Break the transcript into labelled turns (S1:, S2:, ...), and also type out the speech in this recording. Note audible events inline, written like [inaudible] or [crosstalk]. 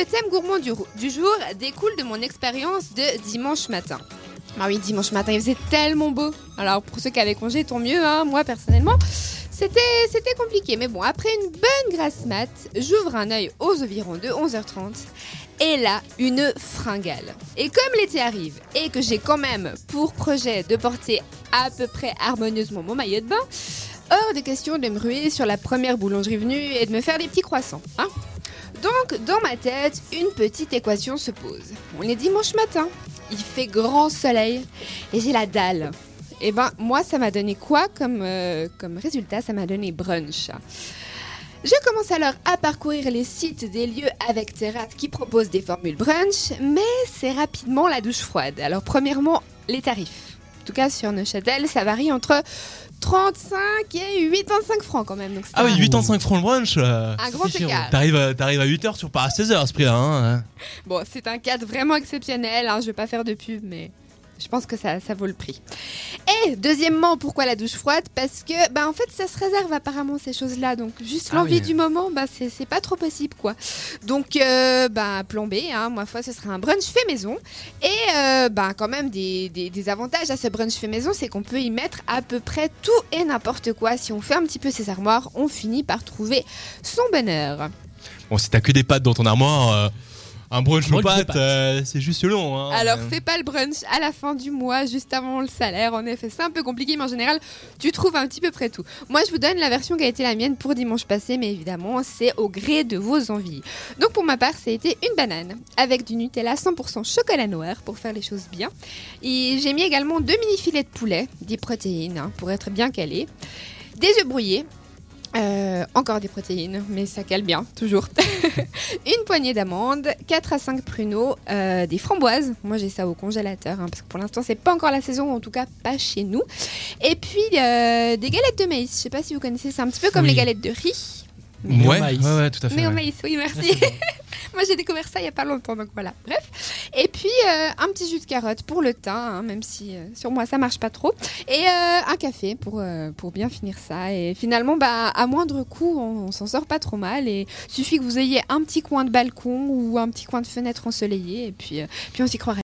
S1: le thème gourmand du, jour découle de mon expérience de dimanche matin. Ah oui, dimanche matin, il faisait tellement beau. Alors pour ceux qui avaient congé, tant mieux, hein. moi personnellement. C'était, c'était compliqué, mais bon, après une bonne grasse mat, j'ouvre un œil aux environs de 11h30 et là, une fringale. Et comme l'été arrive et que j'ai quand même pour projet de porter à peu près harmonieusement mon maillot de bain, hors de question de me ruer sur la première boulangerie venue et de me faire des petits croissants. Hein Donc, dans ma tête, une petite équation se pose. On est dimanche matin, il fait grand soleil et j'ai la dalle. Et ben, moi, ça m'a donné quoi comme, euh, comme résultat? Ça m'a donné brunch. Je commence alors à parcourir les sites des lieux avec terrasse qui proposent des formules brunch, mais c'est rapidement la douche froide. Alors premièrement, les tarifs. En tout cas sur Neuchâtel, ça varie entre 35 et 85 francs quand même. Donc
S2: Ah oui,
S1: un-
S2: 85 francs le brunch. euh,
S1: Un grand écart.
S2: T'arrives à, t'arrives à 8h, tu repars à 16h à ce prix-là. Hein.
S1: Bon, c'est un cadre vraiment exceptionnel. Hein, je vais pas faire de pub, mais je pense que ça, ça vaut le prix. Et deuxièmement, pourquoi la douche froide? Parce que, bah, en fait, ça se réserve apparemment ces choses-là. Donc, juste
S2: Ah
S1: l'envie
S2: oui.
S1: du moment, bah, c'est pas trop possible, quoi. Donc, euh, bah, plan B, hein, moi, ce sera un brunch fait maison. Et, euh, bah, quand même, des, des- des avantages à ce brunch fait maison, c'est qu'on peut y mettre à peu près tout et n'importe quoi. Si on fait un petit peu ses armoires, on finit par trouver son bonheur.
S2: Bon, si t'as que des pâtes dans ton armoire, euh, un brunch pâtes,
S3: pâtes.
S2: euh, c'est juste long. Hein.
S1: Alors,
S2: Euh,
S1: fais pas le brunch à la fin du mois, juste avant le salaire. En effet, c'est un peu compliqué, mais en général, tu trouves un petit peu près tout. Moi, je vous donne la version qui a été la mienne pour dimanche passé, mais évidemment, c'est au gré de vos envies. Donc, pour ma part, ça a été une banane avec du Nutella 100% chocolat noir pour faire les choses bien. Et j'ai mis également deux mini filets de poulet, des protéines hein, pour être bien calé, des œufs brouillés. Euh, encore des protéines, mais ça cale bien, toujours. [laughs] une poignée d'amandes, 4 à 5 pruneaux, euh, des framboises. Moi, j'ai ça au congélateur, hein, parce que pour l'instant, c'est pas encore la saison, ou en tout cas pas chez nous. Et puis, euh, des galettes de maïs. Je sais pas si vous connaissez, c'est un petit peu comme
S3: Oui.
S1: les galettes de riz.
S3: Mais au
S2: ouais,
S3: maïs.
S2: ouais, ouais, tout à fait.
S1: Mais au maïs, oui, merci. [laughs] Moi, j'ai découvert ça il y a pas longtemps, donc voilà. Bref. Et puis, euh, un petit jus de carotte pour le teint, hein, même si euh, sur moi, ça marche pas trop. Et euh, un café pour, bien finir ça. Et finalement, bah, à moindre coût, on, s'en sort pas trop mal. Et suffit que vous ayez un petit coin de balcon ou un petit coin de fenêtre ensoleillé. Et puis, puis on s'y croirait.